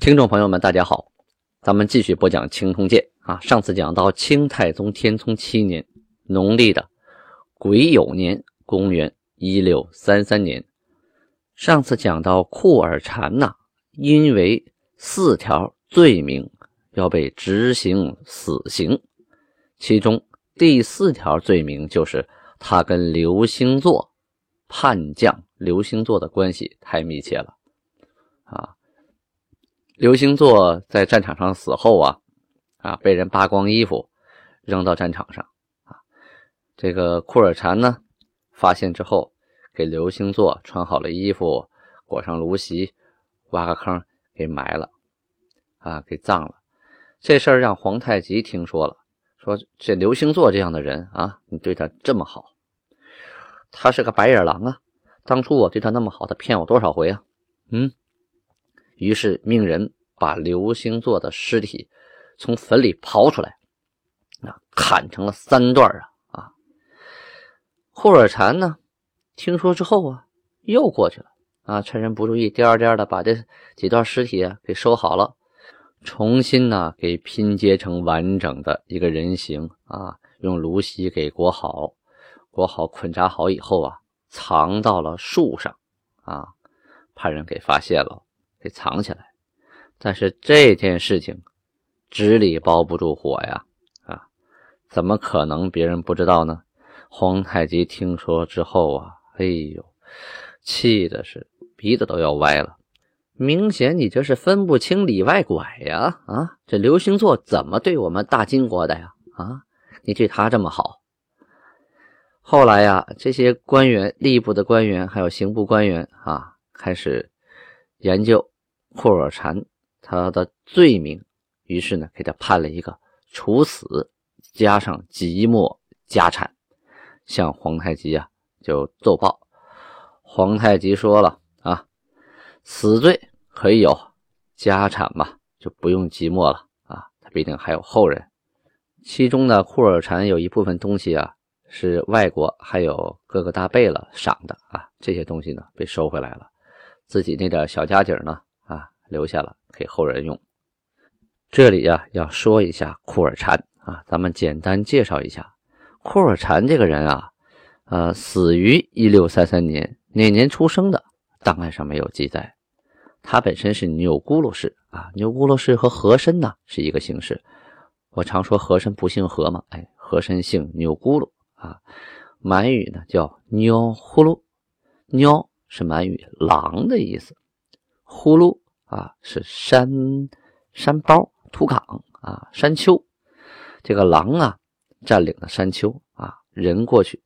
听众朋友们，大家好，咱们继续播讲《清通鉴》啊。上次讲到清太宗天聪七年，农历的癸酉年，公元一六三三年。上次讲到库尔禅呐，因为四条罪名要被执行死刑。其中第四条罪名就是他跟刘星座叛将刘星座的关系太密切了啊！刘星座在战场上死后啊啊，被人扒光衣服扔到战场上啊。这个库尔禅呢，发现之后给刘星座穿好了衣服，裹上芦席，挖个坑给埋了啊，给葬了。这事儿让皇太极听说了。说这刘星座这样的人啊，你对他这么好，他是个白眼狼啊！当初我对他那么好，他骗我多少回啊？嗯，于是命人把刘星座的尸体从坟里刨出来，啊，砍成了三段啊！啊，霍尔禅呢，听说之后啊，又过去了啊，趁人不注意，颠颠的把这几段尸体啊给收好了。重新呢，给拼接成完整的一个人形啊，用芦席给裹好，裹好捆扎好以后啊，藏到了树上啊，怕人给发现了，给藏起来。但是这件事情纸里包不住火呀啊，怎么可能别人不知道呢？皇太极听说之后啊，哎呦，气的是鼻子都要歪了。明显你这是分不清里外拐呀！啊，这刘星座怎么对我们大金国的呀？啊，你对他这么好。后来呀，这些官员、吏部的官员还有刑部官员啊，开始研究库尔禅他的罪名，于是呢，给他判了一个处死，加上即没家产，向皇太极啊就奏报。皇太极说了啊，死罪。可以有家产嘛，就不用寂寞了啊！他毕竟还有后人。其中呢，库尔禅有一部分东西啊，是外国还有各个大贝勒赏的啊，这些东西呢被收回来了，自己那点小家底呢留下了给后人用。这里呀要说一下库尔禅啊，咱们简单介绍一下库尔禅这个人啊，呃，死于一六三三年，哪年出生的？档案上没有记载。他本身是钮钴禄氏啊，钮钴禄氏和和珅呢是一个姓氏。我常说和珅不姓和嘛，哎，和珅姓钮钴禄啊。满语呢叫钮呼噜，钮是满语狼的意思，呼噜啊是山山包土岗啊山丘。这个狼啊占领了山丘啊，人过去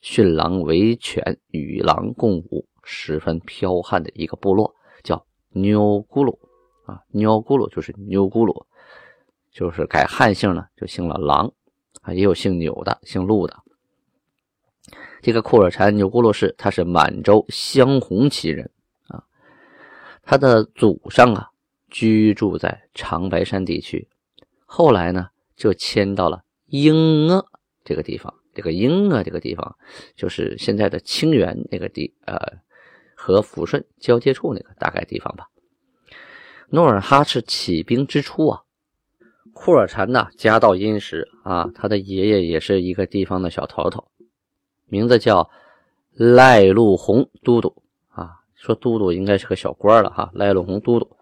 驯狼为犬，与狼共舞，十分剽悍的一个部落。钮钴禄啊，钮钴禄就是钮钴禄，就是改汉姓呢，就姓了狼啊，也有姓钮的，姓陆的。这个库尔禅钮钴禄氏，他是满洲镶红旗人，他的祖上啊居住在长白山地区，后来呢就迁到了英阿这个地方。这个英阿这个地方就是现在的清源那个地呃。和抚顺交界处那个大概地方吧。努尔哈赤起兵之初啊，库尔禅呐家道殷实啊，他的爷爷也是一个地方的小头头，名字叫赖禄洪都督。说都督应该是个小官了哈，赖禄洪都督。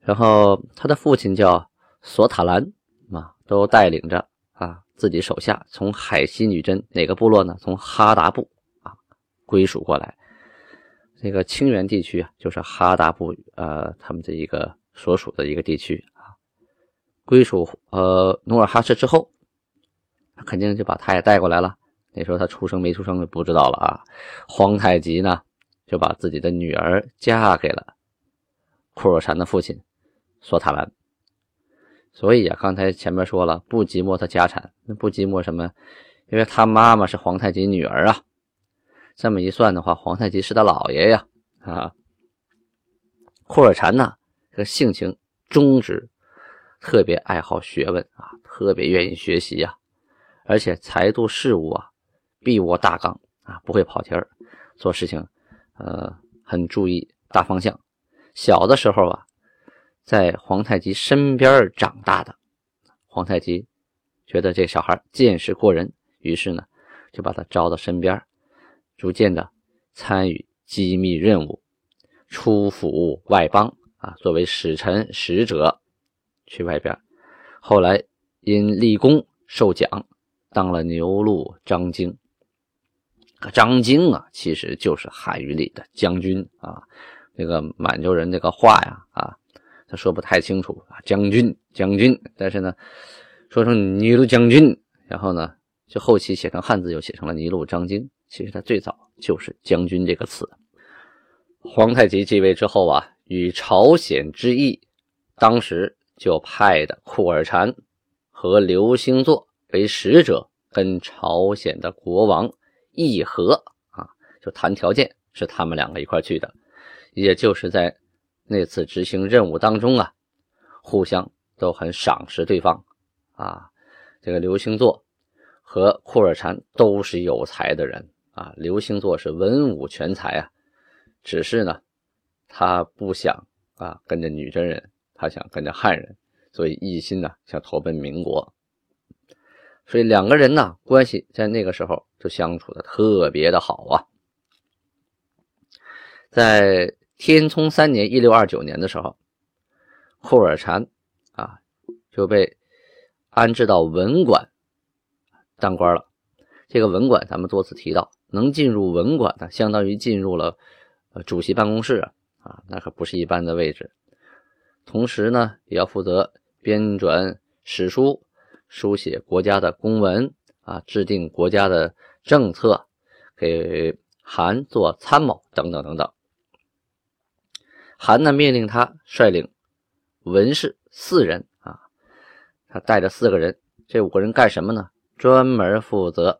然后他的父亲叫索塔兰啊，都带领着啊自己手下从海西女真哪个部落呢？从哈达部啊归属过来。这个清源地区啊，就是哈达部呃他们这一个所属的一个地区啊，归属呃努尔哈赤之后，肯定就把他也带过来了。那时候他出生没出生就不知道了啊。皇太极呢就把自己的女儿嫁给了库尔禅的父亲索塔兰。所以啊，刚才前面说了，不寂寞他家产，那不寂寞什么？因为他妈妈是皇太极女儿啊。这么一算的话，皇太极是他姥爷呀啊。库尔禅呢，这个性情忠直，特别爱好学问啊，特别愿意学习呀，而且才度事务啊，必握大纲啊，不会跑题儿，做事情呃很注意大方向。小的时候啊，在皇太极身边长大的，皇太极觉得这小孩见识过人，于是呢就把他招到身边，逐渐的参与机密任务。出府外邦啊，作为使臣使者去外边，后来因立功受奖，当了牛录张京。可张京啊，其实就是汉语里的将军啊。那个满洲人那个话呀啊，他说不太清楚啊，将军将军，但是呢，说成尼禄将军，然后呢，就后期写成汉字又写成了尼禄张京。其实他最早就是将军这个词。皇太极继位之后啊，与朝鲜之意，当时就派的库尔禅和刘兴作为使者，跟朝鲜的国王议和啊，就谈条件，是他们两个一块去的。也就是在那次执行任务当中啊，互相都很赏识对方啊。这个刘星座和库尔禅都是有才的人啊，刘星座是文武全才啊。只是呢，他不想啊跟着女真人，他想跟着汉人，所以一心呢想投奔民国。所以两个人呢关系在那个时候就相处的特别的好啊。在天聪三年（一六二九年）的时候，库尔禅啊就被安置到文馆当官了。这个文馆咱们多次提到，能进入文馆的，相当于进入了。主席办公室啊，啊，那可不是一般的位置。同时呢，也要负责编纂史书、书写国家的公文啊，制定国家的政策，给韩做参谋等等等等。韩呢，命令他率领文士四人啊，他带着四个人，这五个人干什么呢？专门负责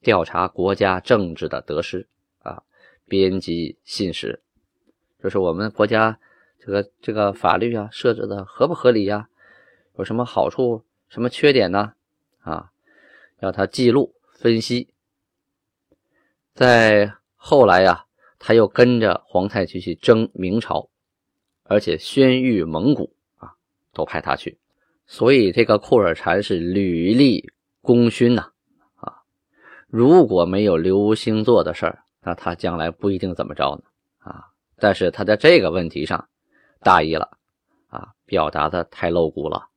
调查国家政治的得失啊。编辑信使，就是我们国家这个这个法律啊设置的合不合理呀？有什么好处、什么缺点呢？啊，让他记录分析。在后来呀，他又跟着皇太极去征明朝，而且宣谕蒙古啊，都派他去。所以这个库尔禅是屡立功勋呐啊！如果没有刘星座的事儿。那他将来不一定怎么着呢？啊！但是他在这个问题上大意了啊，表达的太露骨了，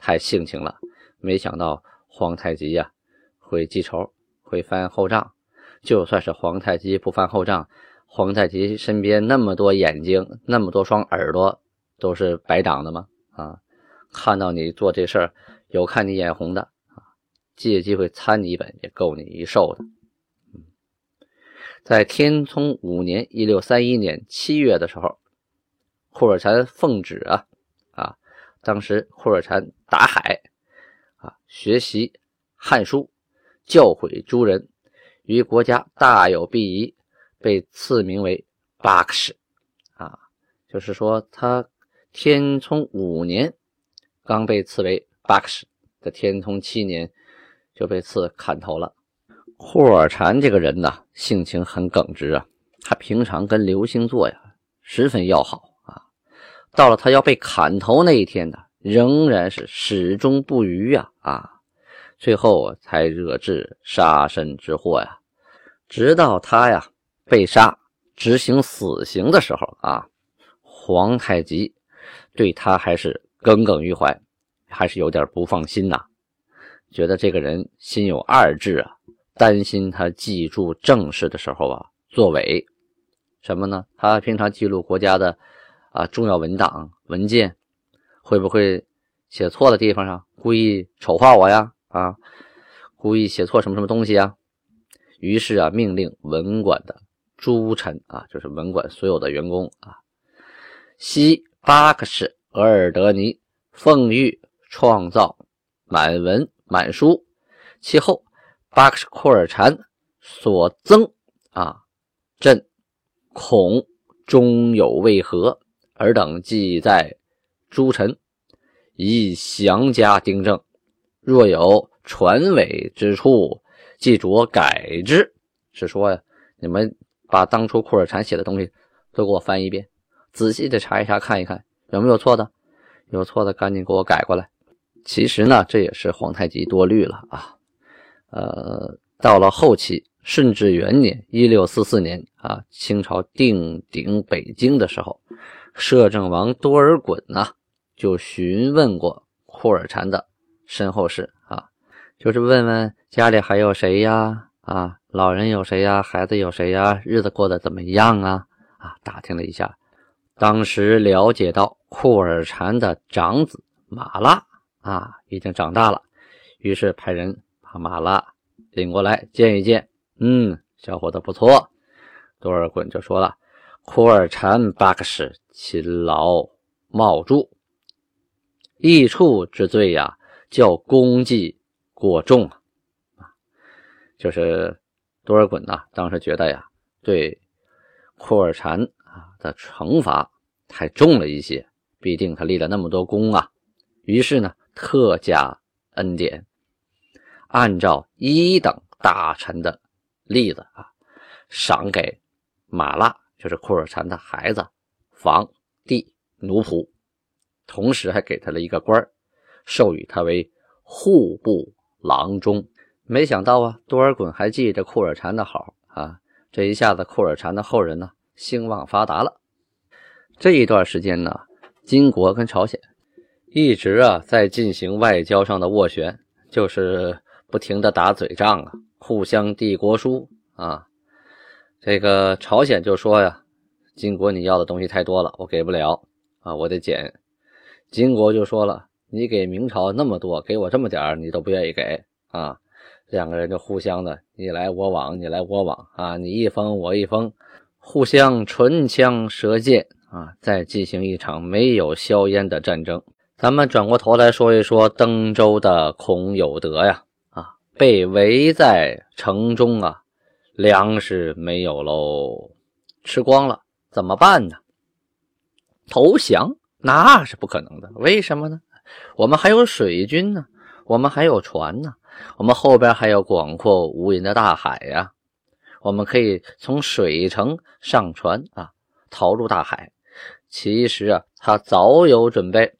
太性情了。没想到皇太极呀会记仇，会翻后账。就算是皇太极不翻后账，皇太极身边那么多眼睛，那么多双耳朵，都是白长的吗？啊！看到你做这事儿，有看你眼红的啊，借机会参你一本，也够你一受的。在天聪五年（一六三一年）七月的时候，库尔禅奉旨啊，当时库尔禅打海啊，学习汉书，教诲诸人，于国家大有裨益，被赐名为巴克什啊，就是说他天聪五年刚被赐为巴克什，在天聪七年就被赐砍头了。库尔禅这个人呢，性情很耿直啊。他平常跟刘星座呀十分要好。到了他要被砍头那一天呢，仍然是始终不渝呀啊。最后才惹致杀身之祸呀。直到他呀被杀、执行死刑的时候啊，皇太极对他还是耿耿于怀，还是有点不放心呐，觉得这个人心有二志啊。担心他记住政事的时候啊，作伪什么呢？他平常记录国家的啊重要文档文件，会不会写错的地方上故意丑化我呀？啊，故意写错什么什么东西啊？于是啊，命令文馆的诸臣啊，就是文馆所有的员工啊，悉巴克什额尔德尼奉谕创造满文满书，其后巴克什库尔禅所增啊，朕恐终有未合，尔等记在诸臣，以详加订正。若有传伪之处，即着改之。是说呀，你们把当初库尔禅写的东西都给我翻一遍。仔细的查一查，看一看有没有错的，有错的赶紧给我改过来。其实呢，这也是皇太极多虑了啊。呃，到了后期顺治元年（一六四四年）啊，清朝定鼎北京的时候，摄政王多尔衮呢就询问过库尔禅的身后事啊，就是问问家里还有谁呀？啊，老人有谁呀？孩子有谁呀？日子过得怎么样啊？啊，打听了一下。当时了解到库尔禅的长子马拉啊已经长大了，于是派人把马拉领过来见一见。嗯，小伙子不错。多尔衮就说了：“库尔禅巴克什勤劳冒著，益处之罪呀，叫功绩过重啊。”啊，就是多尔衮呐，当时觉得呀，对库尔禅。啊的惩罚太重了一些，毕竟他立了那么多功啊。于是呢，特加恩典，按照一等大臣的例子啊，赏给马拉，就是库尔禅的孩子，房地奴仆，同时还给他了一个官授予他为户部郎中。没想到啊，多尔衮还记着库尔禅的好啊，这一下子库尔禅的后人呢。兴旺发达了，这一段时间呢，金国跟朝鲜一直啊在进行外交上的斡旋，就是不停的打嘴仗啊，互相递国书啊。这个朝鲜就说呀，金国你要的东西太多了，我给不了啊，我得减。金国就说了，你给明朝那么多，给我这么点你都不愿意给啊。两个人就互相的你来我往，你来我往啊，你一封我一封。互相唇枪舌剑啊，再进行一场没有硝烟的战争。咱们转过头来说一说登州的孔有德呀，啊，被围在城中啊，粮食没有喽，吃光了，怎么办呢？投降那是不可能的，为什么呢？我们还有水军呢，我们还有船呢，我们后边还有广阔无垠的大海呀。我们可以从水城上船啊，逃入大海。其实啊，他早有准备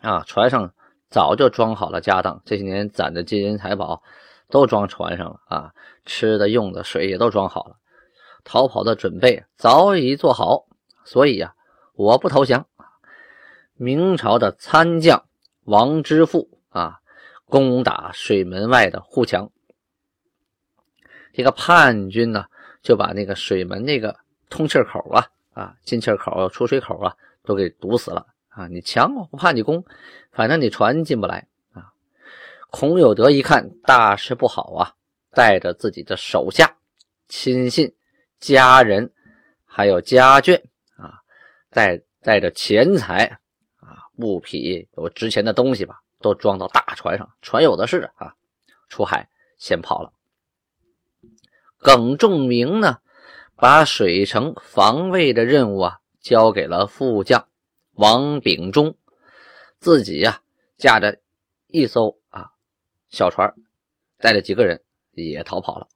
啊，船上早就装好了家当，这些年攒的金银财宝都装船上了啊，吃的、用的、水也都装好了，逃跑的准备早已做好。所以呀，我不投降。明朝的参将王之富啊，攻打水门外的护墙。这个叛军呢，就把那个水门那个通气口啊、啊进气口、出水口啊，都给堵死了啊！你强我不怕你攻，反正你船进不来！孔有德一看大事不好啊，带着自己的手下、亲信、家人，还有家眷啊，带带着钱财啊、物品有值钱的东西吧，都装到大船上，船有的是啊，出海先跑了。耿仲明呢，把水城防卫的任务啊交给了副将王秉忠，自己呀驾着一艘小船，带着几个人也逃跑了。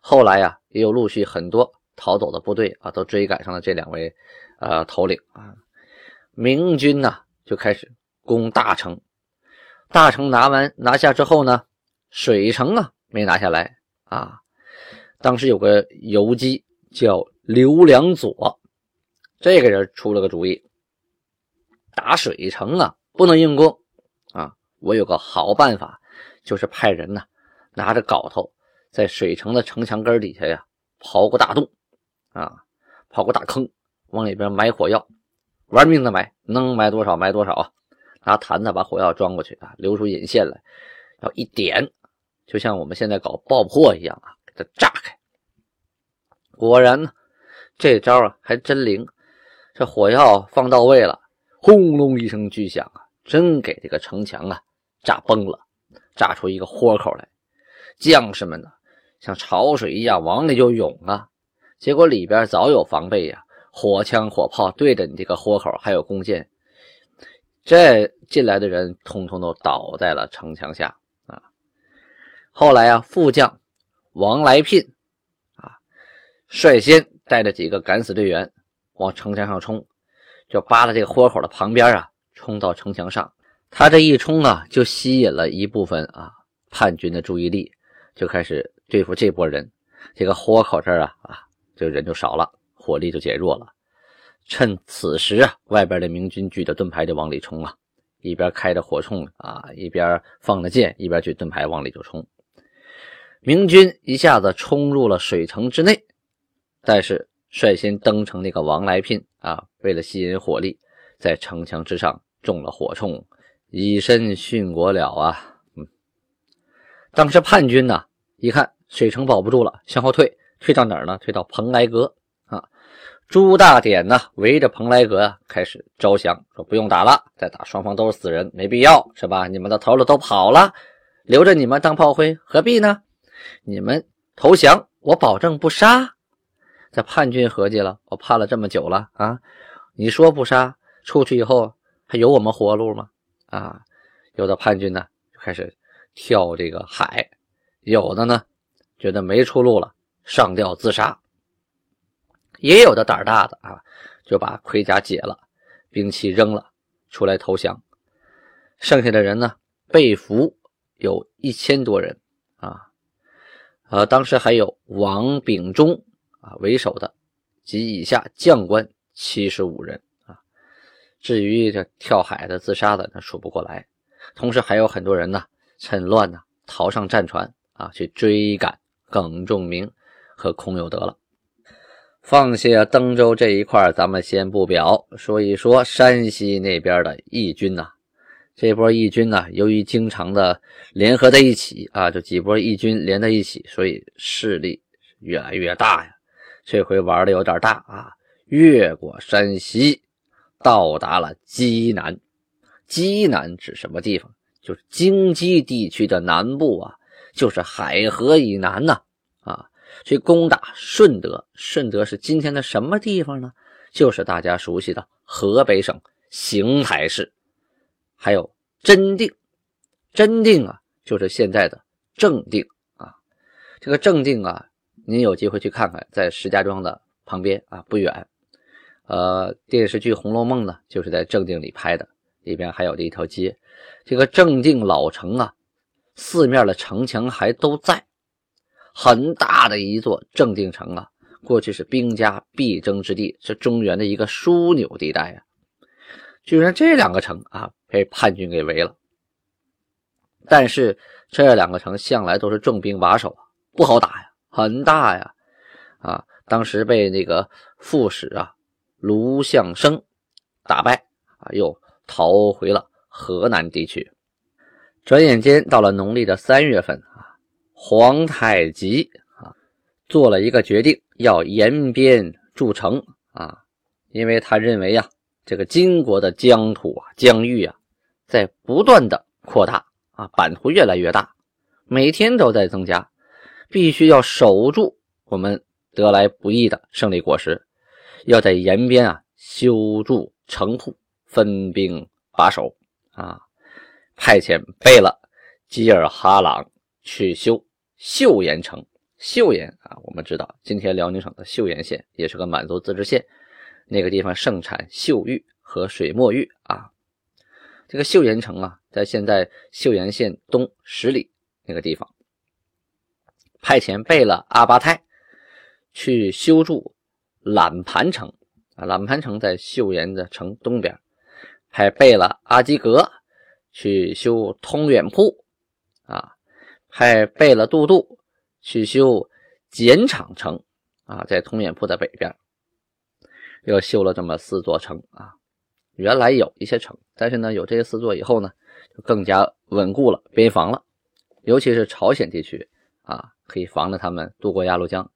后来呀，也有陆续很多逃走的部队啊，都追赶上了这两位呃头领啊。明军呢就开始攻大城，大城拿完拿下之后呢，水城啊没拿下来。啊，当时有个游击叫刘良佐，这个人出了个主意，打水城啊，不能硬攻。我有个好办法，就是派人呢，拿着镐头，在水城的城墙根底下呀，刨个大洞啊，刨个大坑，往里边埋火药，玩命的埋，能埋多少埋多少啊。拿坛子把火药装过去啊，留出引线来，要一点。就像我们现在搞爆破一样啊，给它炸开。果然呢，这招啊还真灵。这火药放到位了，轰隆一声巨响啊，真给这个城墙啊炸崩了，炸出一个豁口来。将士们呢，像潮水一样往里就涌啊。结果里边早有防备呀，火枪火炮对着你这个豁口，还有弓箭，这进来的人通通都倒在了城墙下啊。后来啊，副将王来聘啊，率先带着几个敢死队员往城墙上冲，就扒拉这个豁口的旁边啊，冲到城墙上。他这一冲啊，就吸引了一部分啊叛军的注意力，就开始对付这波人。这个豁口这儿啊啊。这人就少了，火力就减弱了。趁此时啊，外边的明军举着盾牌就往里冲啊，一边开着火铳啊，一边放着箭，一边举盾牌往里就冲。明军一下子冲入了水城之内，但是率先登城那个王来聘啊，为了吸引火力，在城墙之上中了火铳，以身殉国了啊！嗯，当时叛军呢，一看水城保不住了，向后退。退到哪儿呢？退到蓬莱阁啊！朱大典呢，围着蓬莱阁啊，开始招降，说不用打了，再打双方都是死人，没必要，是吧？你们的头子都跑了，留着你们当炮灰，何必呢？你们投降，我保证不杀。这叛军合计了，我盼了这么久了啊！你说不杀，出去以后还有我们活路吗？啊！有的叛军呢，就开始跳这个海，有的呢，觉得没出路了。上吊自杀，也有的胆大的啊，就把盔甲解了，兵器扔了，出来投降。剩下的人呢，被俘有一千多人啊，呃，当时还有王秉忠啊为首的及以下将官七十五人。至于这跳海的、自杀的，那数不过来。同时还有很多人呢，趁乱呢逃上战船啊，去追赶耿仲明。和孔有德了，放下登州这一块，咱们先不表，说一说山西那边的义军呐。这波义军呢，由于经常的联合在一起啊，就几波义军连在一起，所以势力越来越大呀。这回玩的有点大啊，越过山西，到达了济南。济南指什么地方？就是京畿地区的南部啊，就是海河以南呐。啊去攻打顺德，顺德是今天的什么地方呢？就是大家熟悉的河北省邢台市。还有真定，真定啊，就是现在的正定啊。这个正定啊，您有机会去看看，在石家庄的旁边啊，不远。呃，电视剧《红楼梦》呢，就是在正定里拍的，里边还有这一条街。这个正定老城啊，四面的城墙还都在。很大的一座正定城啊，过去是兵家必争之地，是中原的一个枢纽地带呀。居然这两个城啊被叛军给围了，但是这两个城向来都是重兵把守，不好打呀，很大呀。啊，当时被那个副使啊卢象升打败啊，又逃回了河南地区。转眼间到了农历的三月份啊。皇太极啊，做了一个决定，要延边筑城啊，因为他认为呀，这个金国的疆土啊、疆域啊，在不断的扩大啊，版图越来越大，每天都在增加，必须要守住我们得来不易的胜利果实，要在延边啊修筑城铺，分兵把守啊，派遣贝勒吉尔哈朗去修。岫岩城，岫岩啊，我们知道，今天辽宁省的岫岩县也是个满族自治县，那个地方盛产岫玉和水墨玉啊。这个岫岩城啊，在现在岫岩县东十里那个地方，派遣贝勒阿巴泰去修筑揽盘城啊，揽盘城在岫岩的城东边，派贝勒阿基格去修通远铺啊。派贝勒杜度去修碱场城啊，在通远铺的北边，又修了这么四座城啊。原来有一些城，但是呢，有这些四座以后呢，就更加稳固了边防了。尤其是朝鲜地区啊，可以防着他们渡过鸭绿江，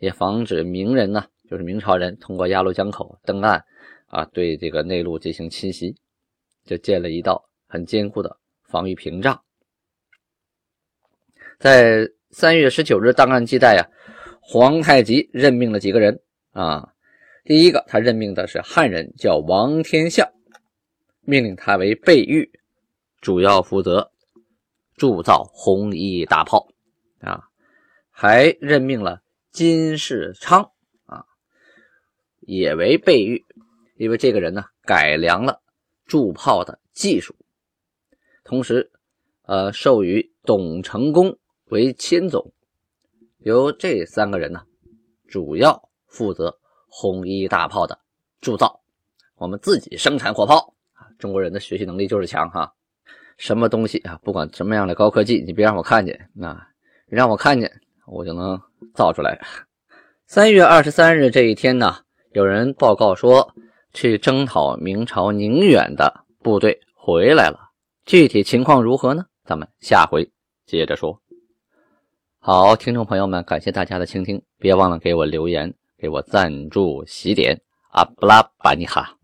也防止明人呢，就是明朝人通过鸭绿江口登岸啊，对这个内陆进行侵袭，就建了一道很坚固的防御屏障。在三月十九日档案记载呀，皇太极任命了几个人啊。第一个，他任命的是汉人，叫王天相，命令他为备御，主要负责铸造红衣大炮啊。还任命了金世昌啊，也为备御，因为这个人呢改良了铸炮的技术，同时，呃，授予董成功为钦总，由这三个人呢主要负责。红衣大炮的铸造，我们自己生产火炮啊！中国人的学习能力就是强哈，什么东西啊，不管什么样的高科技，你别让我看见，那让我看见，我就能造出来。三月二十三日这一天呢，有人报告说，去征讨明朝宁远的部队回来了，具体情况如何呢？咱们下回接着说。好，听众朋友们，感谢大家的倾听，别忘了给我留言。给我赞助喜点，阿布拉巴尼哈。